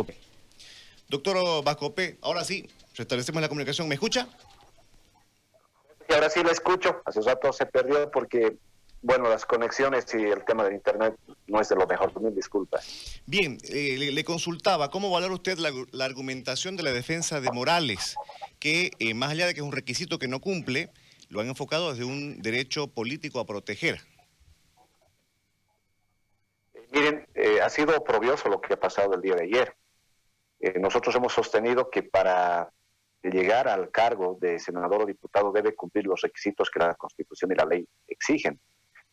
Vascope. Doctor Vascope, ahora sí, restablecemos la comunicación. ¿Me escucha? Y ahora sí lo escucho. Hace rato se perdió porque, bueno, las conexiones y el tema del Internet no es de lo mejor. Mil disculpas. Bien, eh, le, consultaba, ¿cómo valora usted la, argumentación de la defensa de Morales? Que eh, más allá de que es un requisito que no cumple, lo han enfocado desde un derecho político a proteger. Miren, eh, ha sido probioso lo que ha pasado el día de ayer. Nosotros hemos sostenido que para llegar al cargo de senador o diputado debe cumplir los requisitos que la Constitución y la ley exigen.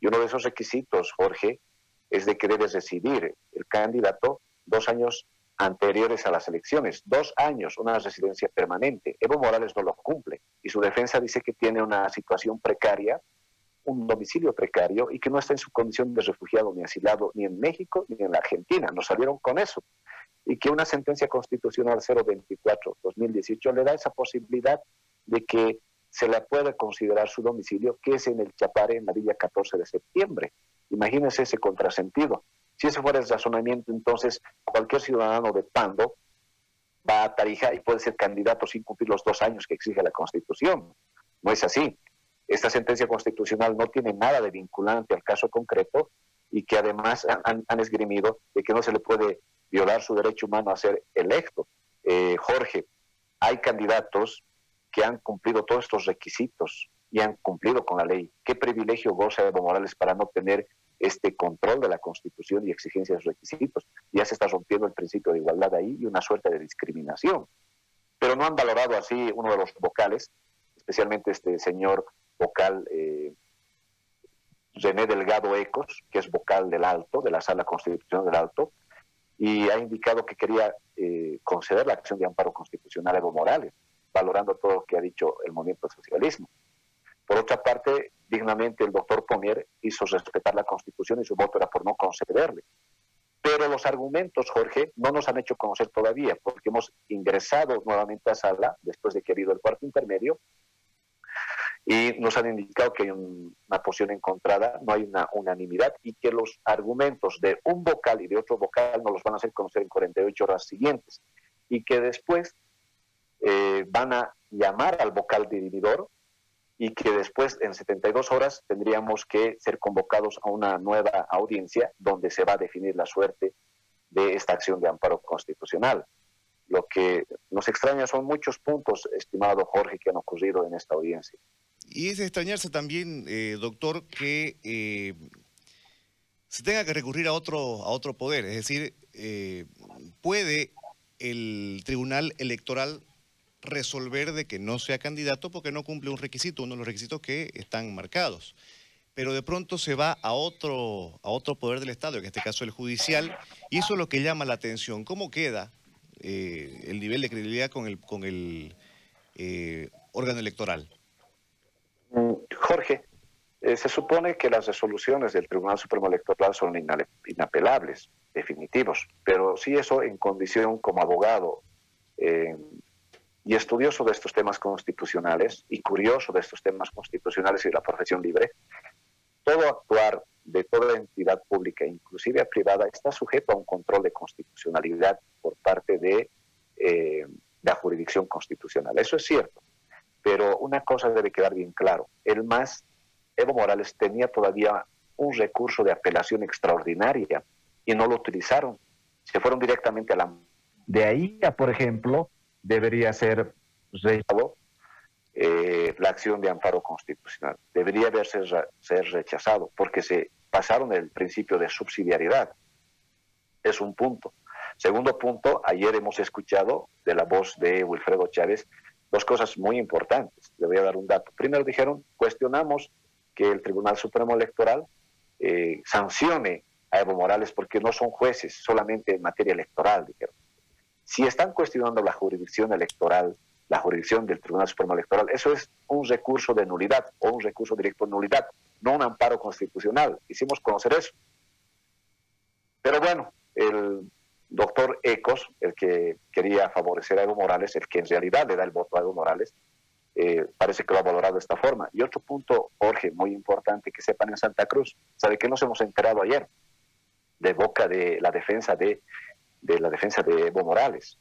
Y uno de esos requisitos, Jorge, es de que debe residir el candidato dos años anteriores a las elecciones, dos años, una residencia permanente. Evo Morales no lo cumple y su defensa dice que tiene una situación precaria, un domicilio precario y que no está en su condición de refugiado ni asilado ni en México ni en la Argentina. Nos salieron con eso y que una sentencia constitucional 024-2018 le da esa posibilidad de que se le pueda considerar su domicilio, que es en el Chapare, en la Villa 14 de septiembre. Imagínense ese contrasentido. Si ese fuera el razonamiento, entonces cualquier ciudadano de Pando va a Tarija y puede ser candidato sin cumplir los dos años que exige la Constitución. No es así. Esta sentencia constitucional no tiene nada de vinculante al caso concreto y que además han, esgrimido de que no se le puede violar su derecho humano a ser electo. Eh, Jorge, hay candidatos que han cumplido todos estos requisitos y han cumplido con la ley. ¿Qué privilegio goza Evo Morales para no tener este control de la Constitución y exigencia de requisitos? Ya se está rompiendo el principio de igualdad ahí y una suerte de discriminación. Pero no han valorado así uno de los vocales, especialmente este señor vocal eh, René Delgado Ecos, que es vocal del Alto, de la Sala Constitucional del Alto, y ha indicado que quería eh, conceder la acción de amparo constitucional a Evo Morales, valorando todo lo que ha dicho el movimiento socialismo. Por otra parte, dignamente el doctor Pomier hizo respetar la Constitución y su voto era por no concederle. Pero los argumentos, Jorge, no nos han hecho conocer todavía, porque hemos ingresado nuevamente a sala, después de que ha habido el cuarto intermedio, y nos han indicado que hay una posición encontrada, no hay una unanimidad y que los argumentos de un vocal y de otro vocal no los van a hacer conocer en 48 horas siguientes y que después eh, van a llamar al vocal divididor y que después en 72 horas tendríamos que ser convocados a una nueva audiencia donde se va a definir la suerte de esta acción de amparo constitucional. Lo que nos extraña son muchos puntos, estimado Jorge, que han ocurrido en esta audiencia. Y es extrañarse también, eh, doctor, que eh, se tenga que recurrir a otro, a otro poder. Es decir, eh, puede el Tribunal Electoral resolver de que no sea candidato porque no cumple un requisito, uno de los requisitos que están marcados. Pero de pronto se va a otro, a otro poder del Estado, en este caso el judicial, y eso es lo que llama la atención. ¿Cómo queda el nivel de credibilidad con el, con el órgano electoral? Jorge, eh, se supone que las resoluciones del Tribunal Supremo Electoral son inapelables, definitivos, pero sí eso en condición como abogado eh, y estudioso de estos temas constitucionales y curioso de estos temas constitucionales y de la profesión libre, todo actuar de toda entidad pública, inclusive privada, está sujeto a un control de constitucionalidad por parte de eh, la jurisdicción constitucional. Eso es cierto. Pero una cosa debe quedar bien claro, el MAS, Evo Morales, tenía todavía un recurso de apelación extraordinaria y no lo utilizaron. Se fueron directamente a la... De ahí a, por ejemplo, debería ser rechazado eh, la acción de amparo constitucional. Debería haberse ser rechazado porque se pasaron el principio de subsidiariedad. Es un punto. Segundo punto, ayer hemos escuchado de la voz de Wilfredo Chávez dos cosas muy importantes. Le voy a dar un dato. Primero dijeron, cuestionamos que el Tribunal Supremo Electoral eh, sancione a Evo Morales porque no son jueces solamente en materia electoral, dijeron. Si están cuestionando la jurisdicción electoral, la jurisdicción del Tribunal Supremo Electoral, eso es un recurso de nulidad o un recurso directo de nulidad, no un amparo constitucional. Hicimos conocer eso. Pero bueno, el doctor Ecos, el que quería favorecer a Evo Morales, el que en realidad le da el voto a Evo Morales, eh, parece que lo ha valorado de esta forma. Y otro punto, Jorge, muy importante que sepan en Santa Cruz, ¿sabe qué nos hemos enterado ayer? De boca de la defensa de la defensa de Evo Morales,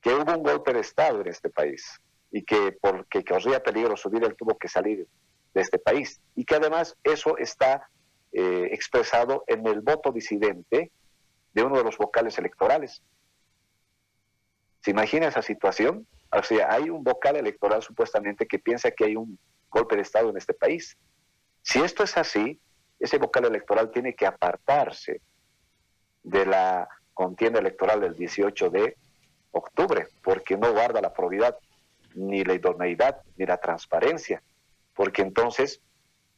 que hubo un golpe de Estado en este país y que porque corría peligro su vida él tuvo que salir de este país y que además eso está eh, expresado en el voto disidente de uno de los vocales electorales. ¿Se imagina esa situación? O sea, hay un vocal electoral supuestamente que piensa que hay un golpe de Estado en este país. Si esto es así, ese vocal electoral tiene que apartarse de la contienda electoral del 18 de octubre, porque no guarda la probidad, ni la idoneidad, ni la transparencia, porque entonces,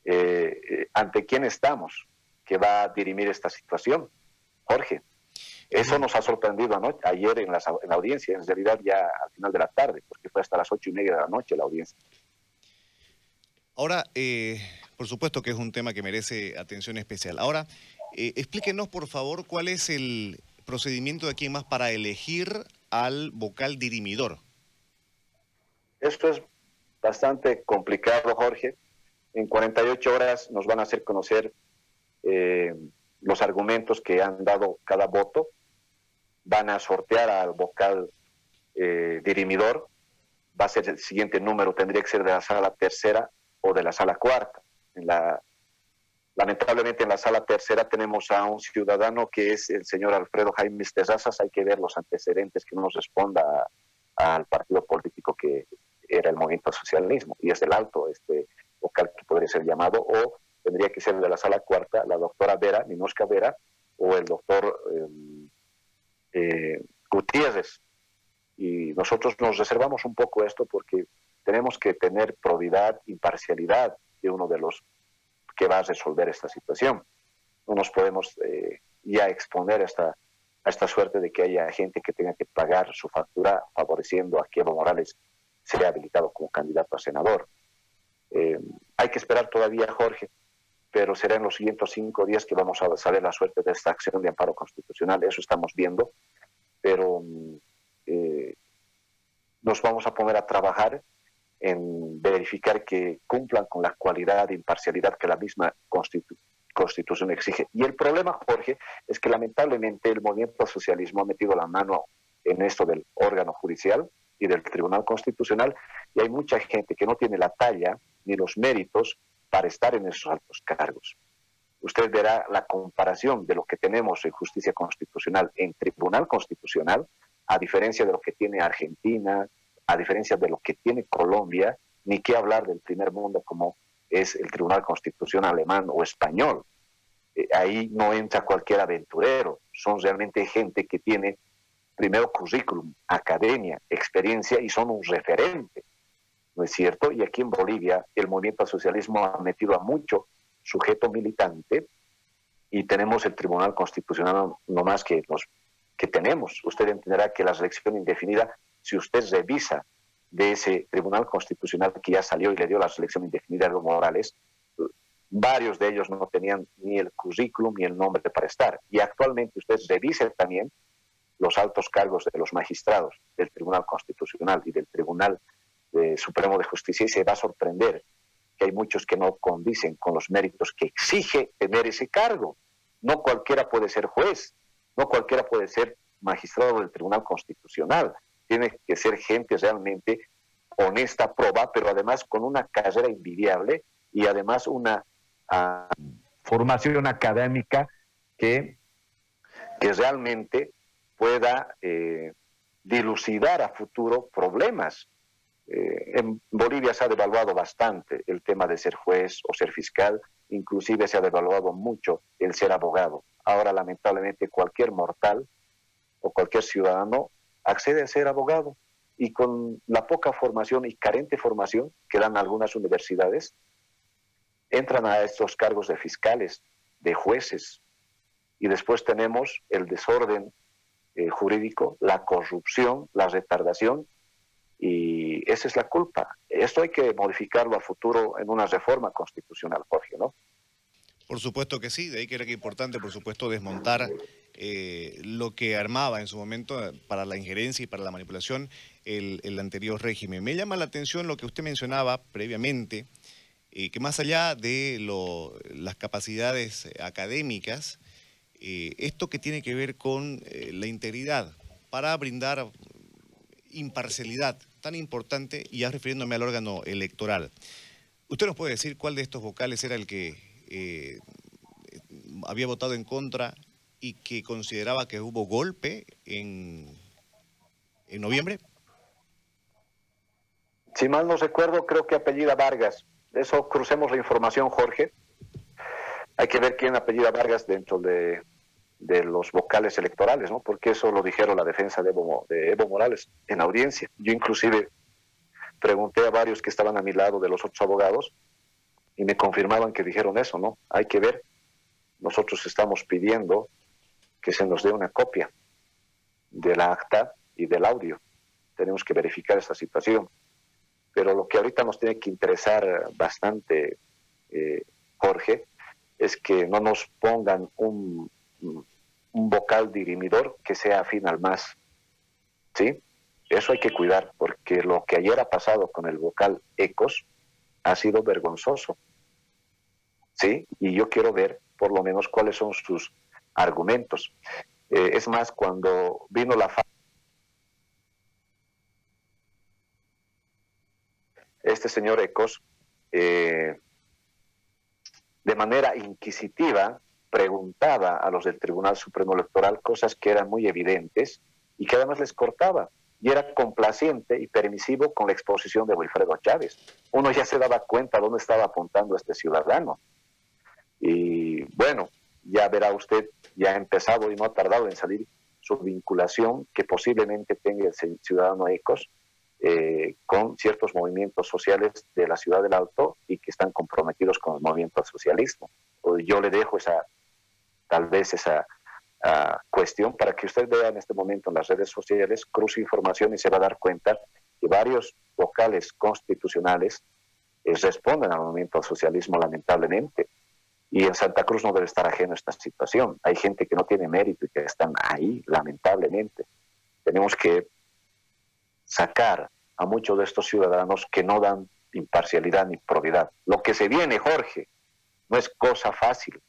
eh, eh, ¿ante quién estamos que va a dirimir esta situación? Jorge, eso nos ha sorprendido ayer en la, audiencia, en realidad ya al final de la tarde, porque fue hasta las ocho y media de la noche la audiencia. Ahora, eh, por supuesto que es un tema que merece atención especial. Ahora, explíquenos por favor cuál es el procedimiento de aquí más para elegir al vocal dirimidor. Esto es bastante complicado, Jorge. En 48 horas nos van a hacer conocer eh, los argumentos que han dado cada voto. Van a sortear al vocal eh, dirimidor. Va a ser el siguiente número, tendría que ser de la sala tercera o de la sala cuarta. En la, lamentablemente en la sala tercera tenemos a un ciudadano que es el señor Alfredo Jaime Terrazas. Hay que ver los antecedentes que nos responda al partido político que era el movimiento socialismo y es el alto este vocal que podría ser llamado o tendría que ser de la sala cuarta la doctora Vera, Minosca Vera o el doctor em, eh, Gutiérrez. Y nosotros nos reservamos un poco esto porque tenemos que tener probidad, imparcialidad de uno de los que va a resolver esta situación. No nos podemos eh, ya exponer esta, a esta suerte de que haya gente que tenga que pagar su factura favoreciendo a que Evo Morales sea habilitado como candidato a senador. Eh, hay que esperar todavía, Jorge, pero será en los siguientes cinco días que vamos a saber la suerte de esta acción de amparo constitucional. Eso estamos viendo, pero eh, nos vamos a poner a trabajar en verificar que cumplan con la cualidad de imparcialidad que la misma Constitución exige. Y el problema, Jorge, es que lamentablemente el movimiento socialismo ha metido la mano en esto del órgano judicial y del Tribunal Constitucional, y hay mucha gente que no tiene la talla ni los méritos para estar en esos altos cargos. Usted verá la comparación de lo que tenemos en justicia constitucional en Tribunal Constitucional, a diferencia de lo que tiene Argentina, a diferencia de lo que tiene Colombia, ni qué hablar del primer mundo como es el Tribunal Constitucional alemán o español. Eh, ahí no entra cualquier aventurero, son realmente gente que tiene primero currículum, academia, experiencia y son un referente, ¿no es cierto? Y aquí en Bolivia el movimiento socialismo ha metido a mucho sujeto militante y tenemos el Tribunal Constitucional no más que los que tenemos. Usted entenderá que la selección indefinida, si usted revisa de ese Tribunal Constitucional que ya salió y le dio la selección indefinida a Evo Morales, varios de ellos no tenían ni el currículum ni el nombre para estar. Y actualmente usted revise también los altos cargos de los magistrados del Tribunal Constitucional y del Tribunal Supremo de Justicia y se va a sorprender que hay muchos que no condicen con los méritos que exige tener ese cargo. No cualquiera puede ser juez, no cualquiera puede ser magistrado del Tribunal Constitucional. Tiene que ser gente realmente honesta, proba, pero además con una carrera envidiable y además una ah, formación académica que, que realmente pueda eh, dilucidar a futuro problemas. Eh, en Bolivia se ha devaluado bastante el tema de ser juez o ser fiscal, inclusive se ha devaluado mucho el ser abogado. Ahora lamentablemente cualquier mortal o cualquier ciudadano accede a ser abogado y con la poca formación y carente formación que dan algunas universidades, entran a estos cargos de fiscales, de jueces, y después tenemos el desorden eh, jurídico, la corrupción, la retardación, y esa es la culpa. Esto hay que modificarlo a futuro en una reforma constitucional, Jorge, ¿no? Por supuesto que sí, de ahí que era que importante, por supuesto, desmontar eh, lo que armaba en su momento eh, para la injerencia y para la manipulación el, el anterior régimen. Me llama la atención lo que usted mencionaba previamente, que más allá de lo, las capacidades académicas, eh, esto que tiene que ver con eh, la integridad, para brindar imparcialidad tan importante, y ya refiriéndome al órgano electoral. ¿Usted nos puede decir cuál de estos vocales era el que eh, había votado en contra y que consideraba que hubo golpe en, en noviembre? Si mal no recuerdo, creo que apellida Vargas. Eso crucemos la información, Jorge. Hay que ver quién apellida Vargas dentro de, los vocales electorales, ¿no? Porque eso lo dijeron la defensa de Evo, de Evo Morales en audiencia. Yo inclusive pregunté a varios que estaban a mi lado de los otros abogados y me confirmaban que dijeron eso, ¿no? Hay que ver. Nosotros estamos pidiendo que se nos dé una copia de la acta y del audio. Tenemos que verificar esta situación. Pero lo que ahorita nos tiene que interesar bastante, eh, Jorge, es que no nos pongan un, un vocal dirimidor que sea afín al más. ¿Sí? Eso hay que cuidar, porque lo que ayer ha pasado con el vocal Ecos ha sido vergonzoso. ¿Sí? Y yo quiero ver por lo menos cuáles son sus argumentos. Eh, es más, cuando vino la este señor Ecos, eh, de manera inquisitiva, preguntaba a los del Tribunal Supremo Electoral cosas que eran muy evidentes y que además les cortaba. Y era complaciente y permisivo con la exposición de Wilfredo Chávez. Uno ya se daba cuenta dónde estaba apuntando este ciudadano. Y bueno, ya verá usted, ya ha empezado y no ha tardado en salir su vinculación que posiblemente tenga el ciudadano Ecos eh, con ciertos movimientos sociales de la ciudad del Alto y que están comprometidos con el movimiento socialismo. Yo le dejo esa, tal vez esa ah, cuestión para que usted vea en este momento en las redes sociales, cruce información y se va a dar cuenta que varios vocales constitucionales eh, responden al movimiento socialismo lamentablemente. Y en Santa Cruz no debe estar ajeno a esta situación. Hay gente que no tiene mérito y que están ahí, lamentablemente. Tenemos que sacar a muchos de estos ciudadanos que no dan imparcialidad ni probidad. Lo que se viene, Jorge, no es cosa fácil.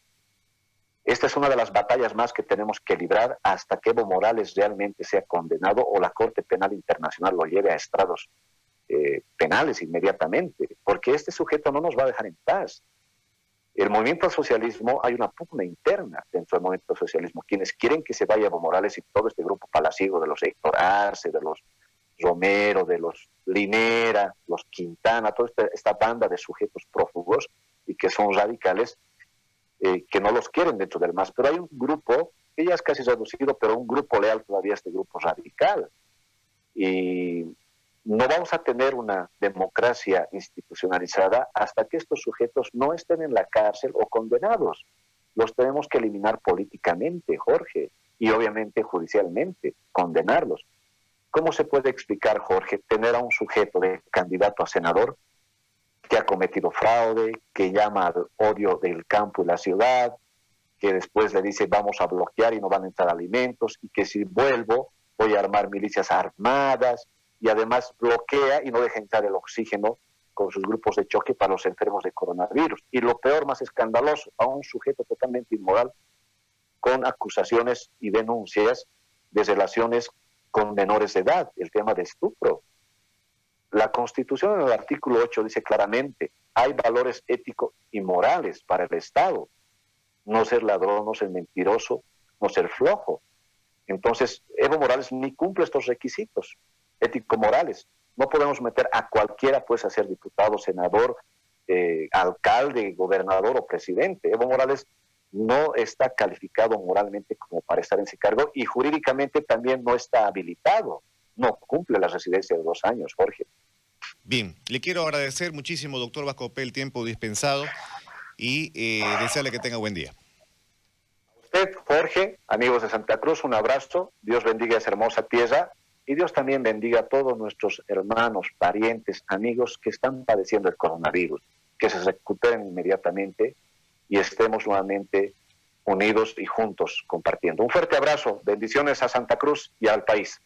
Esta es una de las batallas más que tenemos que librar hasta que Evo Morales realmente sea condenado o la Corte Penal Internacional lo lleve a estrados eh, penales inmediatamente, porque este sujeto no nos va a dejar en paz. El movimiento socialismo, hay una pugna interna dentro del movimiento socialismo. Quienes quieren que se vaya Evo Morales y todo este grupo palaciego de los Héctor Arce, de los Romero, de los Linera, los Quintana, toda esta, banda de sujetos prófugos y que son radicales, eh, que no los quieren dentro del MAS. Pero hay un grupo, que ya es casi reducido, pero un grupo leal todavía este grupo radical. Y no vamos a tener una democracia institucionalizada hasta que estos sujetos no estén en la cárcel o condenados. Los tenemos que eliminar políticamente, Jorge, y obviamente judicialmente, condenarlos. ¿Cómo se puede explicar, Jorge, tener a un sujeto de candidato a senador que ha cometido fraude, que llama al odio del campo y la ciudad, que después le dice vamos a bloquear y no van a entrar alimentos, y que si vuelvo voy a armar milicias armadas, y además bloquea y no deja entrar el oxígeno con sus grupos de choque para los enfermos de coronavirus. Y lo peor, más escandaloso, a un sujeto totalmente inmoral con acusaciones y denuncias de relaciones con menores de edad, el tema de estupro. La Constitución en el artículo 8 dice claramente, hay valores éticos y morales para el Estado. No ser ladrón, no ser mentiroso, no ser flojo. Entonces, Evo Morales ni cumple estos requisitos ético-morales. No podemos meter a cualquiera pues a ser diputado, senador, eh, alcalde, gobernador o presidente. Evo Morales no está calificado moralmente como para estar en ese cargo y jurídicamente también no está habilitado. No cumple la residencia de dos años, Jorge. Bien, le quiero agradecer muchísimo, doctor Vascopé, el tiempo dispensado y eh, desearle que tenga buen día. A usted, Jorge, amigos de Santa Cruz, un abrazo. Dios bendiga esa hermosa tierra y Dios también bendiga a todos nuestros hermanos, parientes, amigos que están padeciendo el coronavirus, que se recuperen inmediatamente y estemos nuevamente unidos y juntos compartiendo. Un fuerte abrazo, bendiciones a Santa Cruz y al país.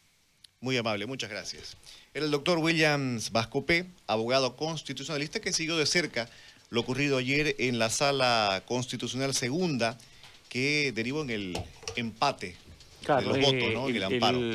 Muy amable, muchas gracias. Era el doctor Williams Vascopé, abogado constitucionalista que siguió de cerca lo ocurrido ayer en la sala constitucional segunda que derivó en el empate Claro, de los eh, votos, ¿no? En el- el amparo. el-